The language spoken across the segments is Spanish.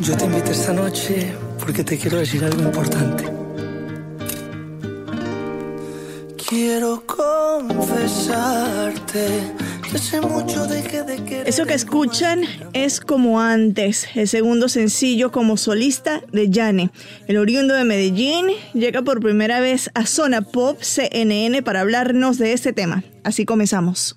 Yo te invito esta noche porque te quiero decir algo importante. Quiero confesarte que hace mucho de querer. Eso que escuchan es como antes, el segundo sencillo como solista de Yane. El oriundo de Medellín llega por primera vez a Zona Pop CNN para hablarnos de este tema. Así comenzamos.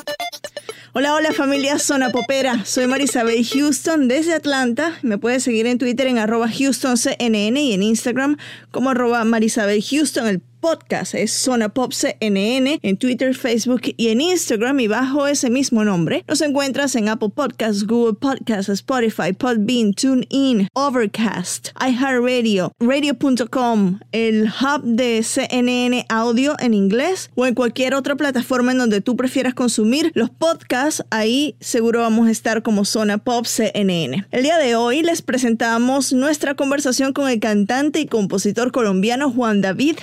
Hola, hola familia Zona Popera. Soy Marisabel Houston desde Atlanta. Me puedes seguir en Twitter en arroba HoustonCNN y en Instagram como arroba Marisabel Houston. El podcast es Zona Pop CNN en Twitter, Facebook y en Instagram y bajo ese mismo nombre nos encuentras en Apple Podcasts, Google Podcasts, Spotify, Podbean, TuneIn, Overcast, iHeartRadio, Radio.com, el hub de CNN Audio en inglés o en cualquier otra plataforma en donde tú prefieras consumir los podcasts. Ahí seguro vamos a estar como Zona Pop CNN. El día de hoy les presentamos nuestra conversación con el cantante y compositor colombiano Juan David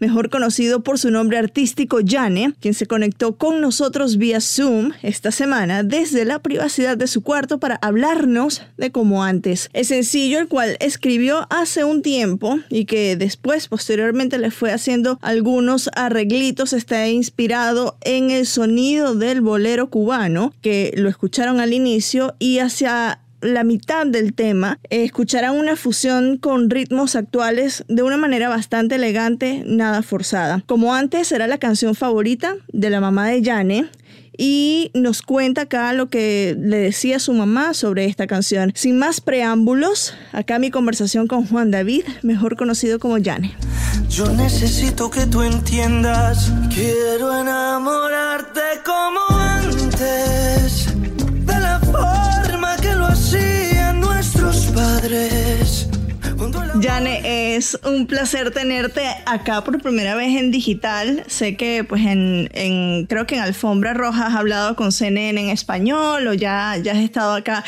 Mejor conocido por su nombre artístico Yane, quien se conectó con nosotros vía Zoom esta semana desde la privacidad de su cuarto para hablarnos de como antes. El sencillo, el cual escribió hace un tiempo y que después, posteriormente, le fue haciendo algunos arreglitos, está inspirado en el sonido del bolero cubano, que lo escucharon al inicio y hacia la mitad del tema, eh, escucharán una fusión con ritmos actuales de una manera bastante elegante, nada forzada. Como antes, era la canción favorita de la mamá de Yane y nos cuenta acá lo que le decía su mamá sobre esta canción. Sin más preámbulos, acá mi conversación con Juan David, mejor conocido como Yane. Yo necesito que tú entiendas. Quiero enamorarte como antes. Yane, es un placer tenerte acá por primera vez en digital. Sé que pues en, en- creo que en Alfombra Roja has hablado con CNN en español o ya, ya has estado acá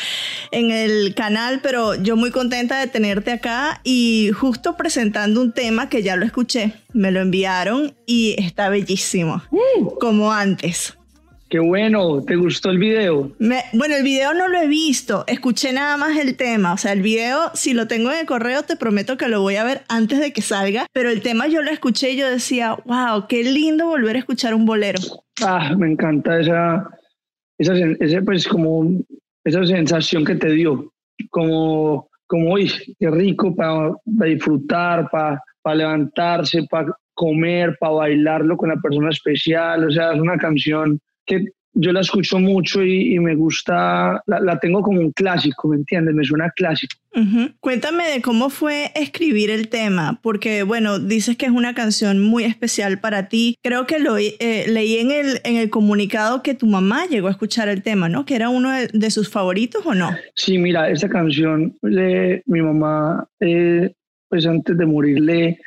en el canal, pero yo muy contenta de tenerte acá y justo presentando un tema que ya lo escuché, me lo enviaron y está bellísimo, como antes. Qué bueno, ¿te gustó el video? Me- bueno, el video no lo he visto, escuché nada más el tema. O sea, el video, si lo tengo en el correo, te prometo que lo voy a ver antes de que salga. Pero el tema yo lo escuché y yo decía, wow, qué lindo volver a escuchar un bolero. Ah, me encanta esa, esa, ese, pues, como, esa sensación que te dio. Como, como uy, qué rico para disfrutar, para levantarse, para comer, para bailarlo con la persona especial. O sea, es una canción que yo la escucho mucho y, y me gusta, la, la tengo como un clásico, ¿me entiendes? Me suena clásico. Cuéntame de cómo fue escribir el tema, porque bueno, dices que es una canción muy especial para ti. Creo que lo eh, leí en el, en el comunicado que tu mamá llegó a escuchar el tema, ¿no? Que era uno de, de sus favoritos o no. Sí, mira, esta canción, le- mi mamá, eh, pues antes de morir, le,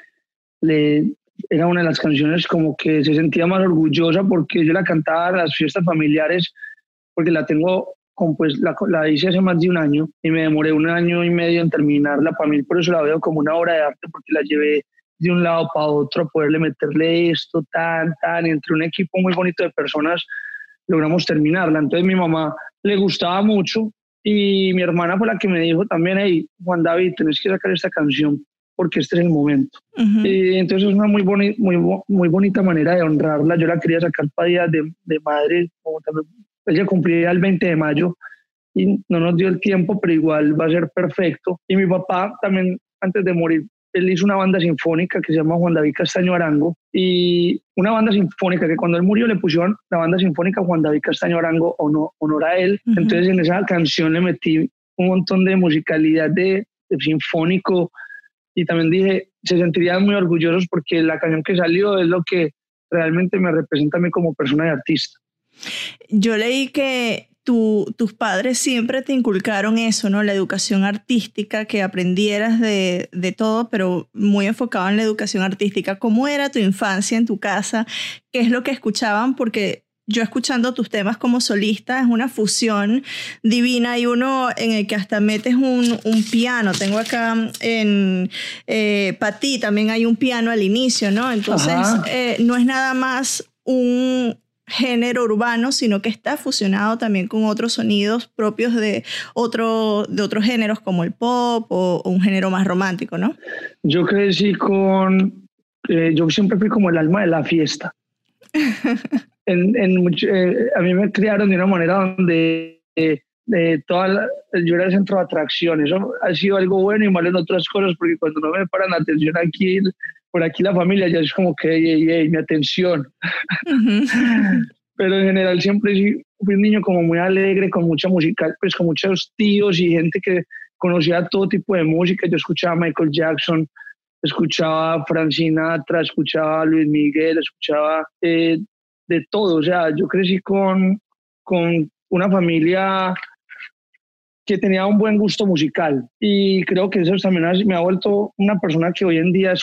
le- era una de las canciones como que se sentía más orgullosa porque yo la cantaba en las fiestas familiares, porque la tengo, como pues la, la hice hace más de un año y me demoré un año y medio en terminarla. Para mí, por eso la veo como una obra de arte, porque la llevé de un lado para otro, a poderle meterle esto, tan, tan, entre un equipo muy bonito de personas logramos terminarla. Entonces mi mamá le gustaba mucho y mi hermana fue la que me dijo también, hey, Juan David, tenés que sacar esta canción porque este es el momento. y entonces es una muy, muy, muy bonita manera de honrarla. Yo la quería sacar para día de, de madre, como también, ella cumplía el 20 de mayo y no nos dio el tiempo, pero igual va a ser perfecto. Y mi papá también, antes de morir, él hizo una banda sinfónica que se llama Juan David Castaño Arango y una banda sinfónica que cuando él murió le pusieron la banda sinfónica Juan David Castaño Arango honor, honor a él. Entonces en esa canción le metí un montón de musicalidad de, sinfónico y también dije, se sentirían muy orgullosos porque la canción que salió es lo que realmente me representa a mí como persona y artista. Yo leí que tus padres siempre te inculcaron eso, ¿no? La educación artística, que aprendieras de, de, todo, pero muy enfocado en la educación artística. ¿Cómo era tu infancia en tu casa? ¿Qué es lo que escuchaban? Porque yo escuchando tus temas como solista es una fusión divina y uno en el que hasta metes un, un piano. Tengo acá en eh, también hay un piano al inicio, ¿no? Entonces eh, no es nada más un, género urbano, sino que está fusionado también con otros sonidos propios de, otro, de otros géneros como el pop o, un género más romántico, ¿no? Yo crecí con, eh, yo siempre fui como el alma de la fiesta. en, eh, a mí me criaron de una manera donde eh, toda yo era el centro de atracción. Eso ha sido algo bueno y malo en otras cosas, porque cuando no me paran atención aquí, por aquí la familia ya es como que, hey, mi atención. Pero en general siempre fui un niño como muy alegre, con mucha música, pues con muchos tíos y gente que conocía todo tipo de música. Yo escuchaba Michael Jackson, escuchaba Francina Sinatra, escuchaba Luis Miguel, escuchaba eh, de todo. O sea, yo crecí con, con una familia que tenía un buen gusto musical y creo que eso también me ha vuelto una persona que hoy en día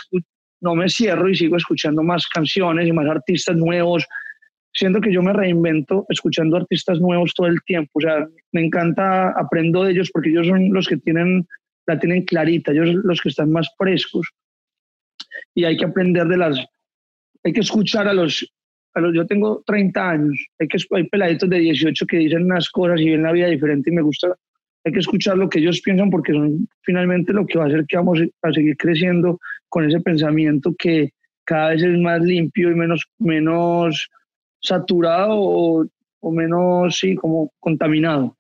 no me cierro y sigo escuchando más canciones y más artistas nuevos. Siento que yo me reinvento escuchando artistas nuevos todo el tiempo. O sea, me encanta, aprendo de ellos porque ellos son los que tienen, la tienen clarita, ellos son los que están más frescos. Y hay que aprender de las, hay que escuchar a los, yo tengo 30 años, hay, que, hay peladitos de 18 que dicen unas cosas y ven la vida diferente y me gusta hay que escuchar lo que ellos piensan porque son finalmente lo que va a hacer que vamos a seguir creciendo con ese pensamiento que cada vez es más limpio y menos, menos saturado o, o menos, sí, como contaminado.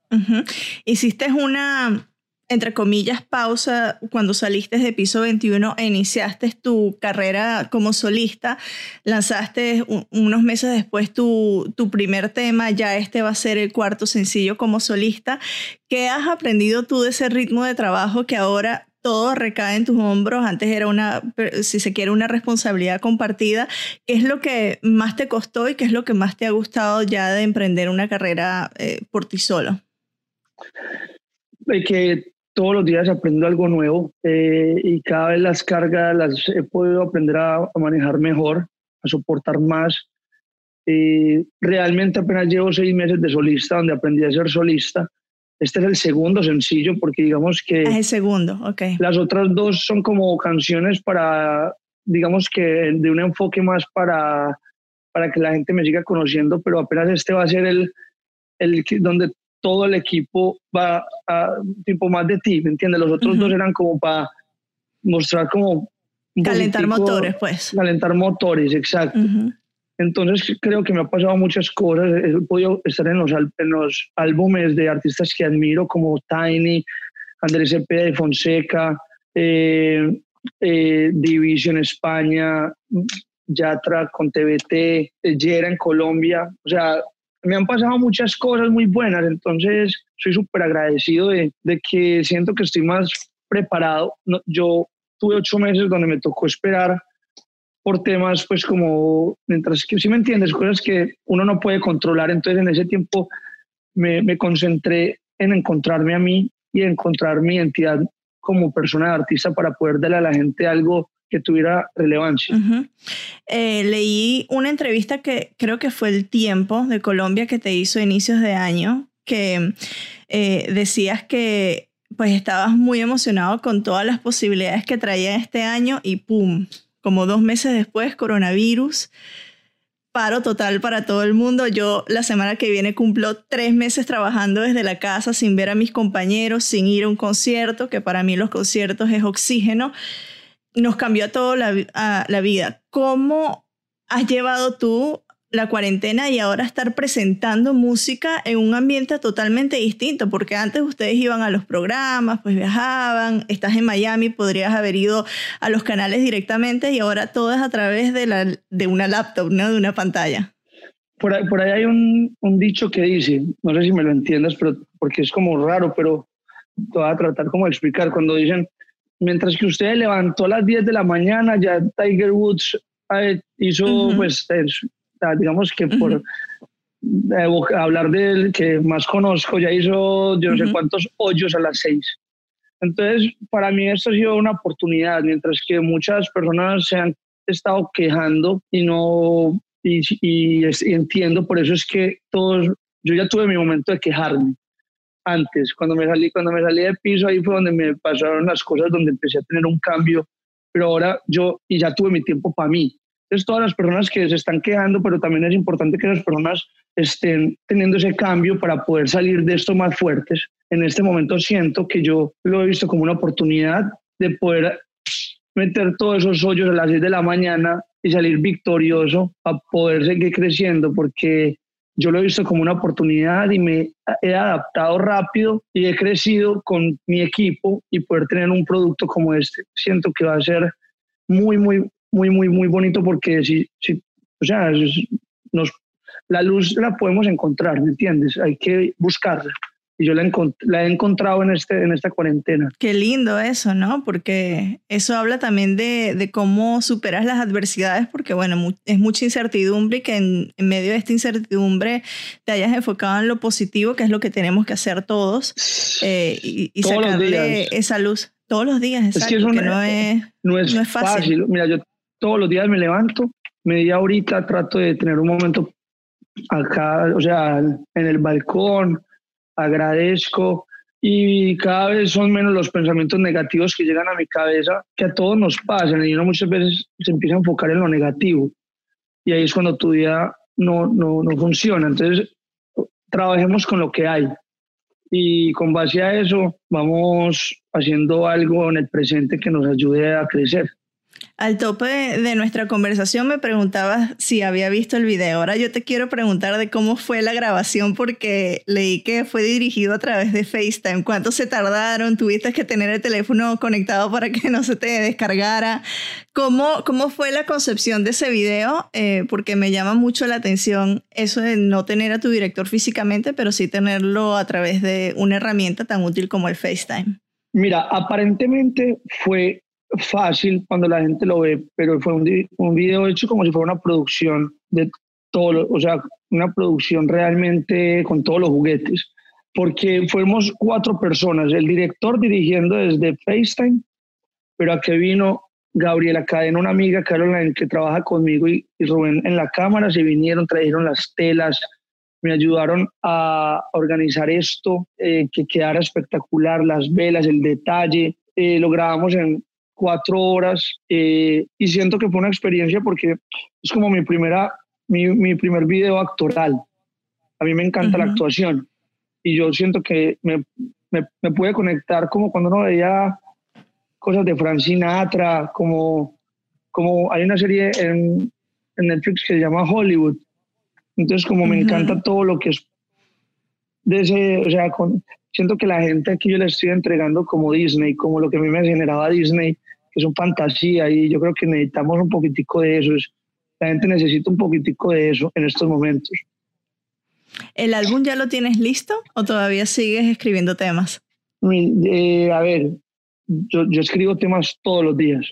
Hiciste una, entre comillas, pausa cuando saliste de Piso 21 e iniciaste tu carrera como solista, lanzaste unos meses después tu, tu primer tema, ya este va a ser el cuarto sencillo como solista. ¿Qué has aprendido tú de ese ritmo de trabajo que ahora todo recae en tus hombros. Antes era una, si se quiere, una responsabilidad compartida. ¿Qué es lo que más te costó y qué es lo que más te ha gustado ya de emprender una carrera eh, por ti solo? Que todos los días aprendo algo nuevo eh, y cada vez las cargas las he podido aprender a, manejar mejor, a soportar más. Eh, realmente apenas llevo seis meses de solista, donde aprendí a ser solista. Este es el segundo sencillo porque digamos que... Es el segundo, ok. Las otras dos son como canciones para, digamos que de un enfoque más para, para que la gente me siga conociendo, pero apenas este va a ser el, el donde todo el equipo va a tipo más de ti, ¿me entiendes? Los otros dos eran como para mostrar como... Calentar motores, pues. Calentar motores, exacto. Entonces creo que me ha pasado muchas cosas. He podido estar en los, en los álbumes de artistas que admiro como Tiny, Andrés Cepeda de Fonseca, eh, eh, Division España, Yatra con TBT, Yera en Colombia. O sea, me han pasado muchas cosas muy buenas, entonces soy súper agradecido de, de, que siento que estoy más preparado. yo tuve ocho meses donde me tocó esperar por temas, pues como, mientras que, si me entiendes, cosas que uno no puede controlar, entonces en ese tiempo me, me concentré en encontrarme a mí y encontrar mi identidad como persona de artista para poder darle a la gente algo que tuviera relevancia. Eh, leí una entrevista que creo que fue el tiempo de Colombia que te hizo inicios de año, que eh, decías que pues estabas muy emocionado con todas las posibilidades que traía este año y ¡pum! Como dos meses después, coronavirus, paro total para todo el mundo. Yo la semana que viene cumplo tres meses trabajando desde la casa sin ver a mis compañeros, sin ir a un concierto, que para mí los conciertos es oxígeno. Nos cambió a todo la, la vida. ¿Cómo has llevado tú la cuarentena y ahora estar presentando música en un ambiente totalmente distinto, porque antes ustedes iban a los programas, pues viajaban, estás en Miami, podrías haber ido a los canales directamente y ahora todo es a través de, la, de una laptop, ¿no? de una pantalla. Por ahí, hay un, un, dicho que dice, no sé si me lo entiendas, pero porque es como raro, pero te voy a tratar como de explicar, cuando dicen, mientras que usted levantó a las 10 de la mañana, ya Tiger Woods eh, hizo, pues, digamos que por eh, hablar del que más conozco, ya hizo yo no sé cuántos hoyos a las 6. Entonces, para mí esto ha sido una oportunidad, mientras que muchas personas se han estado quejando y no, y, y, y entiendo, por eso es que todos, yo ya tuve mi momento de quejarme antes, cuando me salí, cuando me salí de piso, ahí fue donde me pasaron las cosas, donde empecé a tener un cambio, pero ahora yo, y ya tuve mi tiempo para mí. Entonces, todas las personas que se están quedando, pero también es importante que las personas estén teniendo ese cambio para poder salir de esto más fuertes. En este momento siento que yo lo he visto como una oportunidad de poder meter todos esos hoyos a las 6 de la mañana y salir victorioso a poder seguir creciendo, porque yo lo he visto como una oportunidad y me he adaptado rápido y he crecido con mi equipo y poder tener un producto como este. Siento que va a ser muy, muy, muy, muy, muy bonito porque si, si o sea, nos, la luz la podemos encontrar, ¿me entiendes? Hay que buscarla y yo la, la, he encontrado en, este, en esta cuarentena. Qué lindo eso, ¿no? Porque eso habla también de, de cómo superas las adversidades, porque bueno, es mucha incertidumbre y que en, en, medio de esta incertidumbre te hayas enfocado en lo positivo, que es lo que tenemos que hacer todos, eh, y, y sacarle esa luz. Todos los días, exacto, es que, eso que no, es, no, es, no es fácil. fácil. Mira, yo todos los días me levanto, media horita trato de tener un momento acá, o sea, en el balcón, agradezco y cada vez son menos los pensamientos negativos que llegan a mi cabeza, que a todos nos pasan y uno muchas veces se empieza a enfocar en lo negativo y ahí es cuando tu día no, no, no funciona. Entonces, trabajemos con lo que hay y con base a eso vamos haciendo algo en el presente que nos ayude a crecer. Al tope de nuestra conversación me preguntabas si había visto el video. Ahora yo te quiero preguntar de cómo fue la grabación porque leí que fue dirigido a través de FaceTime. ¿Cuánto se tardaron? ¿Tuviste que tener el teléfono conectado para que no se te descargara? ¿Cómo, cómo fue la concepción de ese video? Eh, porque me llama mucho la atención eso de no tener a tu director físicamente, pero sí tenerlo a través de una herramienta tan útil como el FaceTime. Mira, aparentemente fue fácil cuando la gente lo ve, pero fue un, un video hecho como si fuera una producción de todo, o sea, una producción realmente con todos los juguetes, porque fuimos cuatro personas, el director dirigiendo desde FaceTime, pero aquí vino Gabriela Cadena, una amiga, Caroline, que trabaja conmigo, y, y Rubén en la cámara, se vinieron, trajeron las telas, me ayudaron a organizar esto, eh, que quedara espectacular, las velas, el detalle, eh, lo grabamos en cuatro horas eh, y siento que fue una experiencia porque es como mi, primera, mi, mi primer video actoral. A mí me encanta la actuación y yo siento que me, me, me, pude conectar como cuando uno veía cosas de Frank Sinatra, como, como hay una serie en, en Netflix que se llama Hollywood. Entonces como me encanta todo lo que es de ese, o sea, con, siento que la gente aquí yo le estoy entregando como Disney, como lo que a mí me generaba Disney, que son fantasía y yo creo que necesitamos un poquitico de eso. La gente necesita un poquitico de eso en estos momentos. ¿El álbum ya lo tienes listo o todavía sigues escribiendo temas? Eh, a ver, yo, yo, escribo temas todos los días.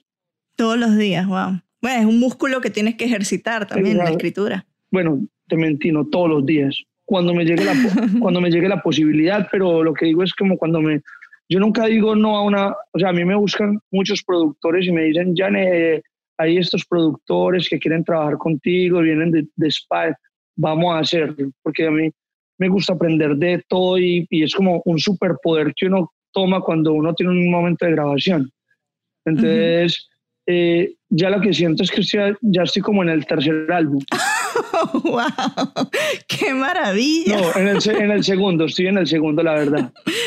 Todos los días, wow. Bueno, es un músculo que tienes que ejercitar también, la escritura. Bueno, te mentí, no todos los días. Cuando me, llegue la, cuando me llegue la posibilidad, pero lo que digo es como cuando me, yo nunca digo no a una, o sea, a mí me buscan muchos productores y me dicen, ya hay estos productores que quieren trabajar contigo, vienen de, de Spy, vamos a hacerlo, porque a mí me gusta aprender de todo y, y, es como un superpoder que uno toma cuando uno tiene un momento de grabación. Entonces, uh -huh. eh, ya lo que siento es que estoy, ya estoy como en el tercer álbum. ¡Wow! ¡Qué maravilla! No, en el, en el segundo, estoy en el segundo, la verdad.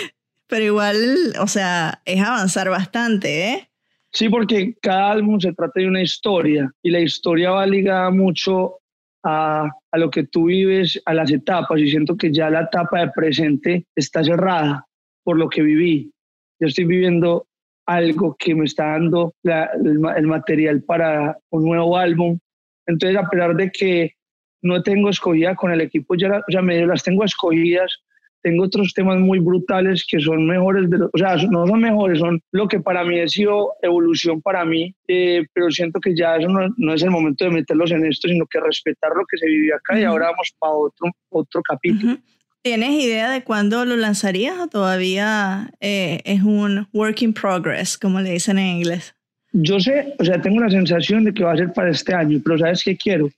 Pero igual, o sea, es avanzar bastante, ¿eh? Sí, porque cada álbum se trata de una historia y la historia va ligada mucho a, a, lo que tú vives, a las etapas y siento que ya la etapa de presente está cerrada por lo que viví. Yo estoy viviendo algo que me está dando el, material para un nuevo álbum. Entonces, a pesar de que no tengo escogida con el equipo, ya, ya medio las tengo escogidas, tengo otros temas muy brutales que son mejores, de o sea, no son mejores, son lo que para mí ha sido evolución para mí, eh, pero siento que ya eso no, no, es el momento de meterlos en esto, sino que respetar lo que se vivió acá y ahora vamos para otro, otro capítulo. ¿Tienes idea de cuándo lo lanzarías o todavía eh, es un work in progress, como le dicen en inglés? Yo sé, o sea, tengo la sensación de que va a ser para este año, pero ¿sabes qué quiero?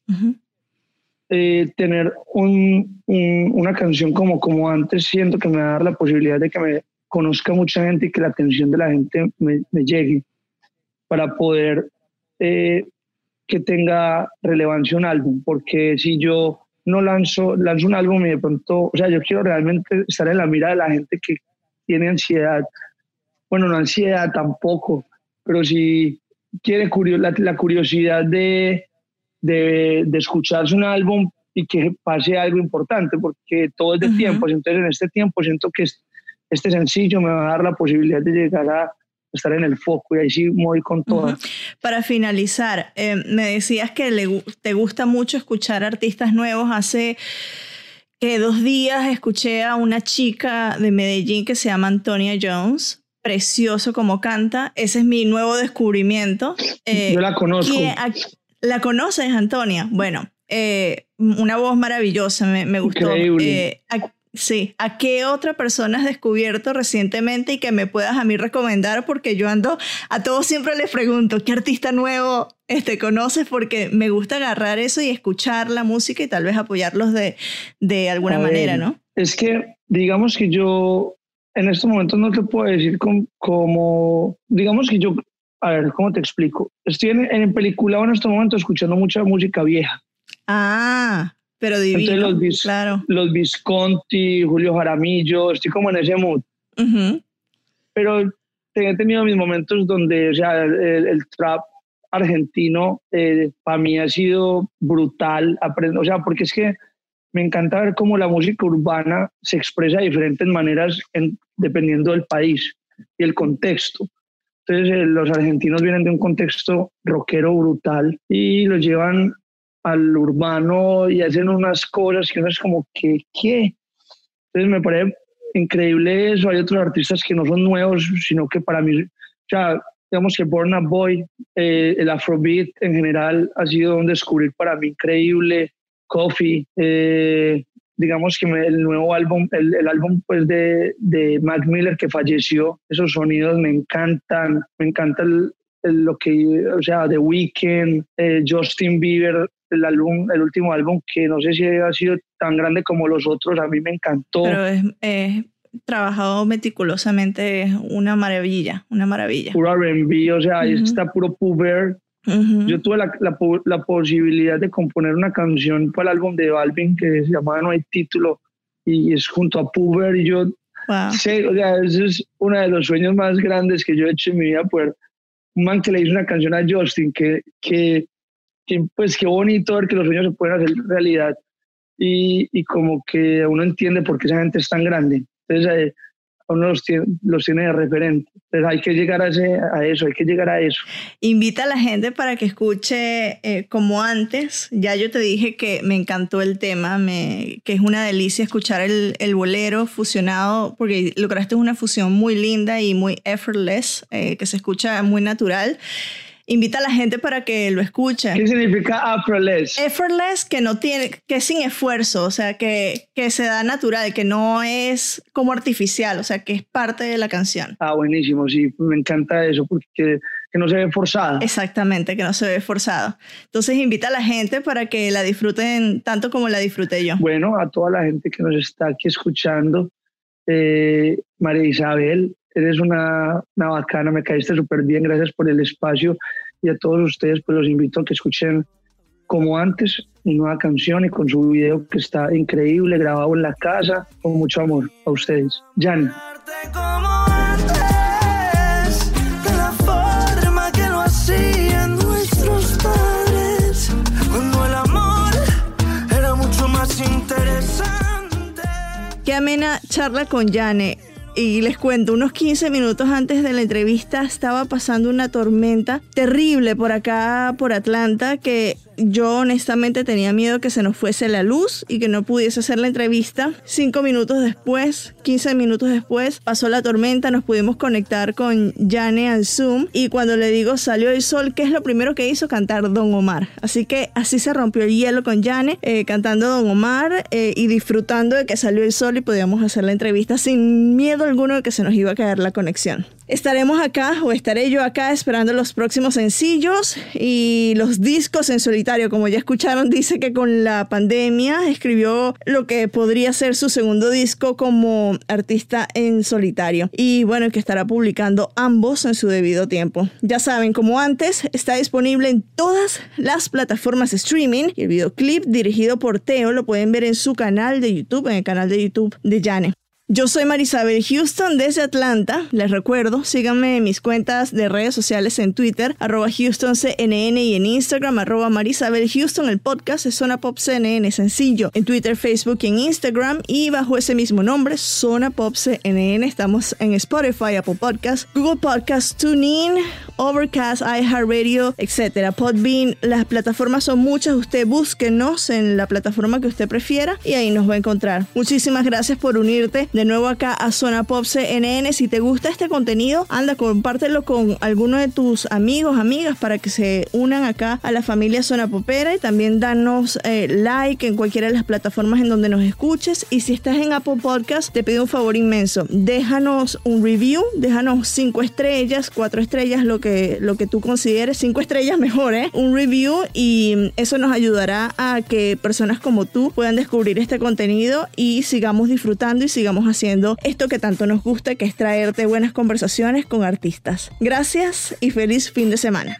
Eh, tener un, una canción como, como antes, siento que me va a dar la posibilidad de que me conozca mucha gente y que la atención de la gente me, llegue para poder eh, que tenga relevancia un álbum, porque si yo no lanzo, lanzo un álbum y de pronto, o sea, yo quiero realmente estar en la mira de la gente que tiene ansiedad, bueno, no ansiedad tampoco, pero si quiere la, la curiosidad de, de, de, escucharse un álbum y que pase algo importante, porque todo es de tiempo. Entonces, en este tiempo siento que este sencillo me va a dar la posibilidad de llegar a estar en el foco y ahí sí voy con todo. Para finalizar, eh, me decías que le, te gusta mucho escuchar artistas nuevos. Hace que dos días escuché a una chica de Medellín que se llama Antonia Jones precioso como canta. Ese es mi nuevo descubrimiento. Eh, Yo la conozco. ¿La conoces, Antonia? Bueno, eh, una voz maravillosa, me, me gustó. Eh, sí, ¿a qué otra persona has descubierto recientemente y que me puedas a mí recomendar? Porque yo ando, a todos siempre les pregunto, ¿qué artista nuevo este, conoces? Porque me gusta agarrar eso y escuchar la música y tal vez apoyarlos de, de alguna manera, ¿no? Es que, digamos que yo en estos momentos no te puedo decir como, digamos que yo a ver, ¿cómo te explico? Estoy en, en película en este momento escuchando mucha música vieja. Ah, pero divino, los, claro. Los Visconti, Julio Jaramillo, estoy como en ese mood. Pero he tenido mis momentos donde, o sea, el, trap argentino eh, para mí ha sido brutal. O sea, porque es que me encanta ver cómo la música urbana se expresa de diferentes maneras en, dependiendo del país y el contexto. Entonces, eh, los argentinos vienen de un contexto rockero brutal y los llevan al urbano y hacen unas cosas que uno es como que, ¿qué? Entonces, me parece increíble eso. Hay otros artistas que no son nuevos, sino que para mí, o sea, digamos que Born a Boy, eh, el Afrobeat en general ha sido un descubrir para mí increíble. Coffee, eh, digamos que el nuevo álbum, el, el álbum pues de, de, Mac Miller que falleció, esos sonidos me encantan, me encanta el, lo que, o sea, The Weeknd, eh, Justin Bieber, el álbum, el último álbum que no sé si ha sido tan grande como los otros, a mí me encantó. Pero es, trabajado meticulosamente, es una maravilla, una maravilla. Puro R&B, o sea, ahí está puro puber, yo tuve la, la, posibilidad de componer una canción para el álbum de Balvin que se llamaba No hay título y es junto a Puber y yo sé, o sea, ese es uno de los sueños más grandes que yo he hecho en mi vida, poder un man que le hizo una canción a Justin, que, que, pues qué bonito ver que los sueños se pueden hacer realidad y, y como que uno entiende por qué esa gente es tan grande. Entonces, eh, uno los tiene, los tiene de referente. Pero hay que llegar a, ese, a eso, hay que llegar a eso. Invita a la gente para que escuche eh, como antes. Ya yo te dije que me encantó el tema, me, que es una delicia escuchar el, el bolero fusionado, porque lograste una fusión muy linda y muy effortless, eh, que se escucha muy natural invita a la gente para que lo escuche. ¿Qué significa effortless? Effortless, que no tiene, que es sin esfuerzo, o sea, que, que se da natural, que no es como artificial, o sea, que es parte de la canción. Ah, buenísimo, sí, me encanta eso, porque que no se ve forzada. Exactamente, que no se ve forzado. Entonces invita a la gente para que la disfruten tanto como la disfruté yo. Bueno, a toda la gente que nos está aquí escuchando, eh, María Isabel, eres una, una bacana, me caíste súper bien, gracias por el espacio y a todos ustedes pues los invito a que escuchen como antes mi nueva canción y con su video que está increíble, grabado en la casa, con mucho amor a ustedes. Jan. Qué amena charla con Jane. Y les cuento, unos 15 minutos antes de la entrevista estaba pasando una tormenta terrible por acá, por Atlanta, que yo honestamente tenía miedo que se nos fuese la luz y que no pudiese hacer la entrevista. Cinco minutos después, 15 minutos después, pasó la tormenta, nos pudimos conectar con Jane al Zoom y cuando le digo salió el sol, ¿qué es lo primero que hizo? Cantar Don Omar. Así que así se rompió el hielo con Jane, eh, cantando Don Omar eh, y disfrutando de que salió el sol y podíamos hacer la entrevista sin miedo alguno de que se nos iba a caer la conexión. Estaremos acá o estaré yo acá esperando los próximos sencillos y los discos en solitario. Como ya escucharon, dice que con la pandemia escribió lo que podría ser su segundo disco como artista en solitario. Y bueno, que estará publicando ambos en su debido tiempo. Ya saben, como antes, está disponible en todas las plataformas streaming. Y el videoclip dirigido por Teo lo pueden ver en su canal de YouTube, en el canal de YouTube de Jane. Yo soy Marisabel Houston desde Atlanta. Les recuerdo, síganme en mis cuentas de redes sociales en Twitter, arroba HoustonCNN y en Instagram, arroba Marisabel Houston. El podcast es Zona Pop CNN, sencillo. En Twitter, Facebook y en Instagram. Y bajo ese mismo nombre, Zona Pop CNN. Estamos en Spotify, Apple Podcast, Google Podcast, TuneIn, Overcast, iHeartRadio, etc. Podbean. Las plataformas son muchas. Usted búsquenos en la plataforma que usted prefiera y ahí nos va a encontrar. Muchísimas gracias por unirte nuevo acá a Zona Pop CNN. Si te gusta este contenido, anda, compártelo con alguno de tus amigos, amigas, para que se unan acá a la familia Zona Popera y también danos eh, like en cualquiera de las plataformas en donde nos escuches. Y si estás en Apple Podcast, te pido un favor inmenso. Déjanos un review, déjanos cinco estrellas, cuatro estrellas, lo que, lo que tú consideres, cinco estrellas mejor, ¿eh? Un review y eso nos ayudará a que personas como tú puedan descubrir este contenido y sigamos disfrutando y sigamos haciendo esto que tanto nos gusta, que es traerte buenas conversaciones con artistas. Gracias y feliz fin de semana.